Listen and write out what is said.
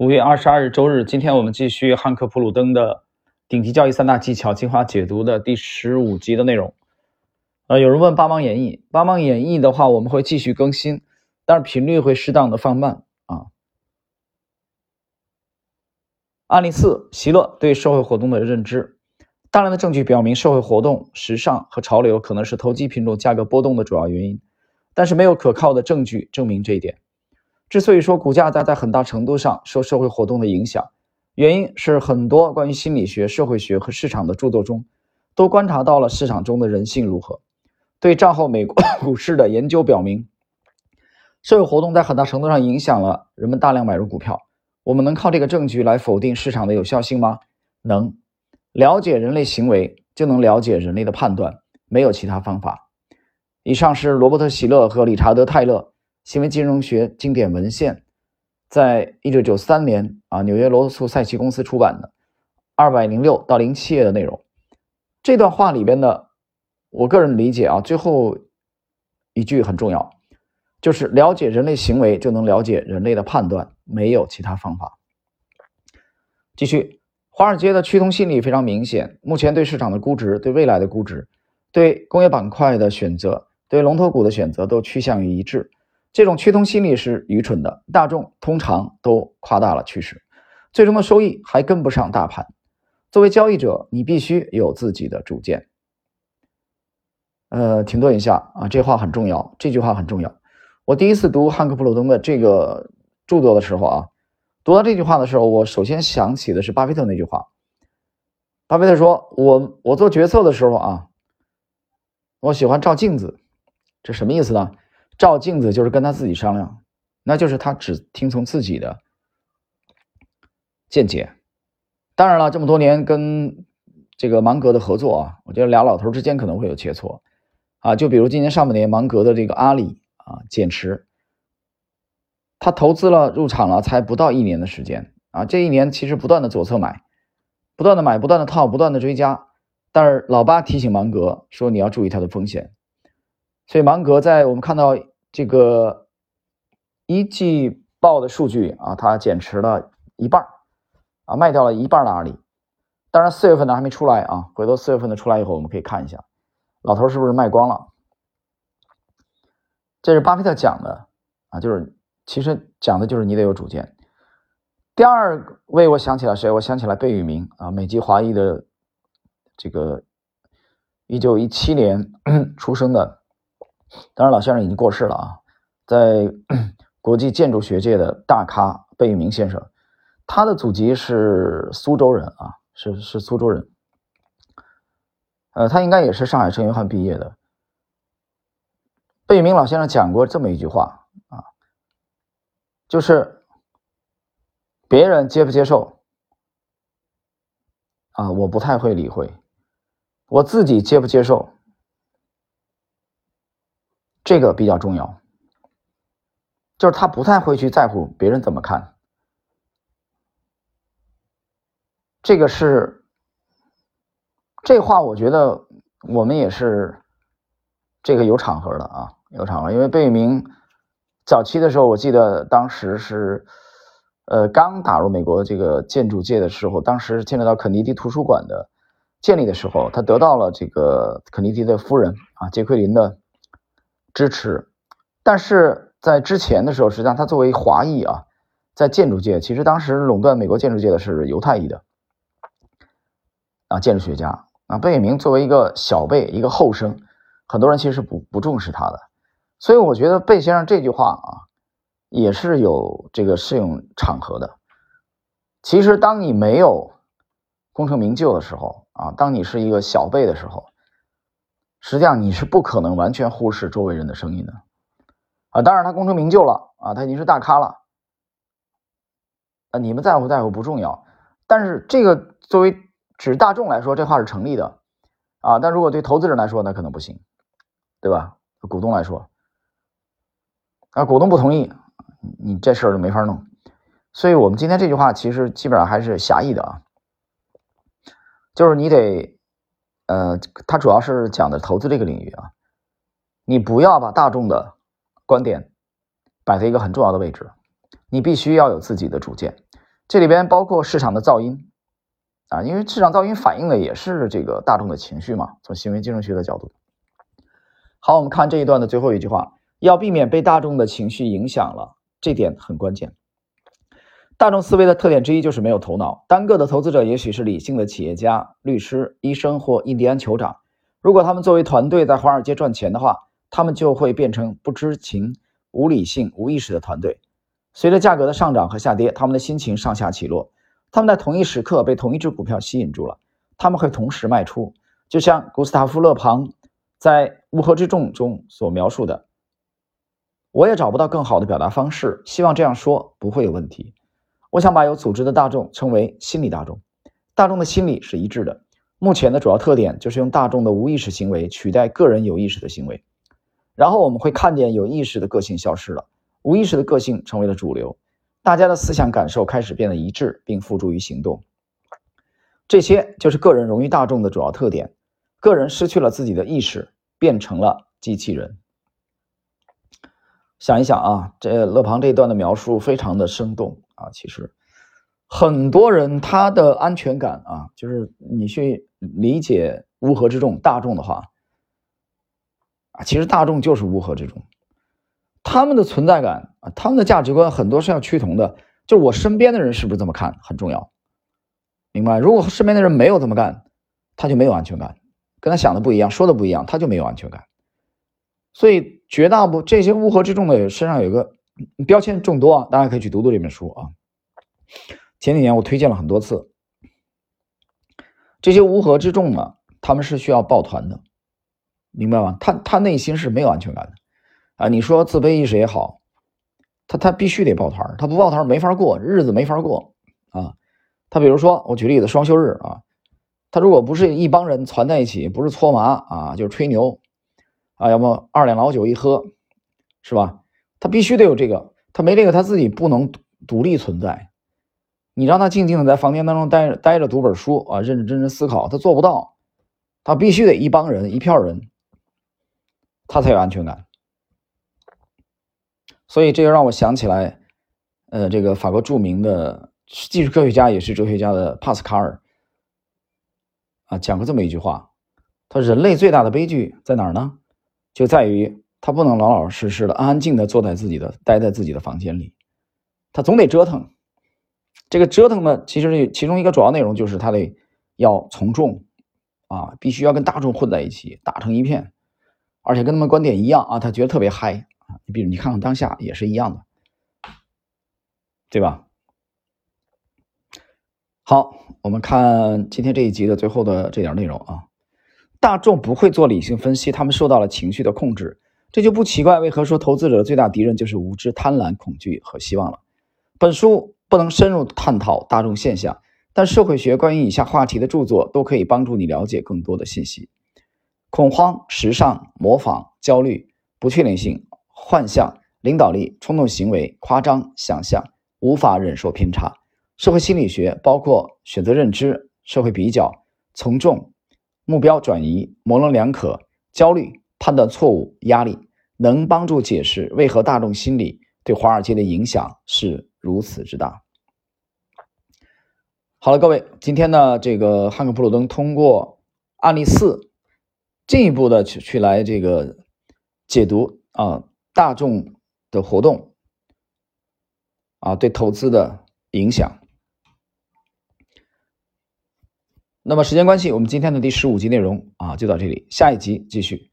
五月二十二日周日，今天我们继续汉克普鲁登的顶级交易三大技巧精华解读的第十五集的内容。呃，有人问八芒演绎，八芒演绎的话，我们会继续更新，但是频率会适当的放慢啊。案例四：席勒对社会活动的认知。大量的证据表明，社会活动、时尚和潮流可能是投机品种价格波动的主要原因，但是没有可靠的证据证明这一点。之所以说股价在在很大程度上受社会活动的影响，原因是很多关于心理学、社会学和市场的著作中，都观察到了市场中的人性如何。对战后美国 股市的研究表明，社会活动在很大程度上影响了人们大量买入股票。我们能靠这个证据来否定市场的有效性吗？能。了解人类行为，就能了解人类的判断，没有其他方法。以上是罗伯特·希勒和理查德·泰勒。行为金融学经典文献，在一九九三年啊，纽约罗素赛奇公司出版的二百零六到零七页的内容。这段话里边的，我个人理解啊，最后一句很重要，就是了解人类行为就能了解人类的判断，没有其他方法。继续，华尔街的趋同心理非常明显，目前对市场的估值、对未来的估值、对工业板块的选择、对龙头股的选择都趋向于一致。这种趋同心理是愚蠢的，大众通常都夸大了趋势，最终的收益还跟不上大盘。作为交易者，你必须有自己的主见。呃，停顿一下啊，这话很重要，这句话很重要。我第一次读汉克·普鲁登的这个著作的时候啊，读到这句话的时候，我首先想起的是巴菲特那句话。巴菲特说：“我我做决策的时候啊，我喜欢照镜子，这什么意思呢？”照镜子就是跟他自己商量，那就是他只听从自己的见解。当然了，这么多年跟这个芒格的合作啊，我觉得俩老头之间可能会有切磋啊。就比如今年上半年芒格的这个阿里啊减持，他投资了入场了才不到一年的时间啊，这一年其实不断的左侧买，不断的买，不断的套，不断的追加。但是老八提醒芒格说你要注意他的风险，所以芒格在我们看到。这个一季报的数据啊，它减持了一半啊，卖掉了一半的阿里。当然，四月份的还没出来啊，回头四月份的出来以后，我们可以看一下，老头是不是卖光了？这是巴菲特讲的啊，就是其实讲的就是你得有主见。第二位，我想起了谁？我想起来贝聿铭啊，美籍华裔的这个一九一七年 出生的。当然，老先生已经过世了啊，在 国际建筑学界的大咖贝聿铭先生，他的祖籍是苏州人啊，是是苏州人。呃，他应该也是上海圣约翰毕业的。贝聿铭老先生讲过这么一句话啊，就是别人接不接受啊，我不太会理会，我自己接不接受。这个比较重要，就是他不太会去在乎别人怎么看。这个是这话，我觉得我们也是这个有场合的啊，有场合。因为贝聿铭早期的时候，我记得当时是呃刚打入美国这个建筑界的时候，当时牵扯到肯尼迪图书馆的建立的时候，他得到了这个肯尼迪的夫人啊杰奎琳的。支持，但是在之前的时候，实际上他作为华裔啊，在建筑界，其实当时垄断美国建筑界的是犹太裔的啊建筑学家啊。贝聿铭作为一个小辈，一个后生，很多人其实是不不重视他的。所以我觉得贝先生这句话啊，也是有这个适用场合的。其实当你没有功成名就的时候啊，当你是一个小辈的时候。实际上你是不可能完全忽视周围人的声音的，啊，当然他功成名就了啊，他已经是大咖了，啊，你们在乎不在乎不重要，但是这个作为指大众来说，这话是成立的，啊，但如果对投资人来说，那可能不行，对吧？股东来说，啊，股东不同意，你这事儿就没法弄，所以我们今天这句话其实基本上还是狭义的啊，就是你得。呃，他主要是讲的投资这个领域啊，你不要把大众的观点摆在一个很重要的位置，你必须要有自己的主见。这里边包括市场的噪音啊，因为市场噪音反映的也是这个大众的情绪嘛。从行为金融学的角度，好，我们看这一段的最后一句话，要避免被大众的情绪影响了，这点很关键。大众思维的特点之一就是没有头脑。单个的投资者也许是理性的企业家、律师、医生或印第安酋长。如果他们作为团队在华尔街赚钱的话，他们就会变成不知情、无理性、无意识的团队。随着价格的上涨和下跌，他们的心情上下起落。他们在同一时刻被同一只股票吸引住了，他们会同时卖出。就像古斯塔夫·勒庞在《乌合之众》中所描述的：“我也找不到更好的表达方式，希望这样说不会有问题。”我想把有组织的大众称为心理大众。大众的心理是一致的。目前的主要特点就是用大众的无意识行为取代个人有意识的行为。然后我们会看见有意识的个性消失了，无意识的个性成为了主流。大家的思想感受开始变得一致，并付诸于行动。这些就是个人融于大众的主要特点。个人失去了自己的意识，变成了机器人。想一想啊，这勒庞这一段的描述非常的生动。啊，其实很多人他的安全感啊，就是你去理解乌合之众大众的话，啊，其实大众就是乌合之众，他们的存在感啊，他们的价值观很多是要趋同的。就我身边的人是不是这么看很重要，明白？如果身边的人没有这么干，他就没有安全感，跟他想的不一样，说的不一样，他就没有安全感。所以绝大部这些乌合之众的身上有一个。标签众多啊，大家可以去读读这本书啊。前几年我推荐了很多次，这些乌合之众呢，他们是需要抱团的，明白吗？他他内心是没有安全感的啊。你说自卑意识也好，他他必须得抱团，他不抱团没法过日子，没法过啊。他比如说，我举例子，双休日啊，他如果不是一帮人攒在一起，不是搓麻啊，就是吹牛啊，要么二两老酒一喝，是吧？他必须得有这个，他没这个，他自己不能独立存在。你让他静静的在房间当中待着，待着读本书啊，认认真真思考，他做不到。他必须得一帮人，一票人，他才有安全感。所以这就让我想起来，呃，这个法国著名的既是科学家也是哲学家的帕斯卡尔啊，讲过这么一句话：他人类最大的悲剧在哪儿呢？就在于。他不能老老实实的、安安静的坐在自己的、待在自己的房间里，他总得折腾。这个折腾呢，其实其中一个主要内容就是他得要从众啊，必须要跟大众混在一起，打成一片，而且跟他们观点一样啊，他觉得特别嗨啊。你比如你看看当下也是一样的，对吧？好，我们看今天这一集的最后的这点内容啊，大众不会做理性分析，他们受到了情绪的控制。这就不奇怪，为何说投资者的最大敌人就是无知、贪婪、恐惧和希望了？本书不能深入探讨大众现象，但社会学关于以下话题的著作都可以帮助你了解更多的信息：恐慌、时尚、模仿、焦虑、不确定性、幻象、领导力、冲动行为、夸张、想象、无法忍受偏差。社会心理学包括选择认知、社会比较、从众、目标转移、模棱两可、焦虑。判断错误、压力能帮助解释为何大众心理对华尔街的影响是如此之大。好了，各位，今天呢，这个汉克普鲁登通过案例四，进一步的去去来这个解读啊大众的活动啊对投资的影响。那么时间关系，我们今天的第十五集内容啊就到这里，下一集继续。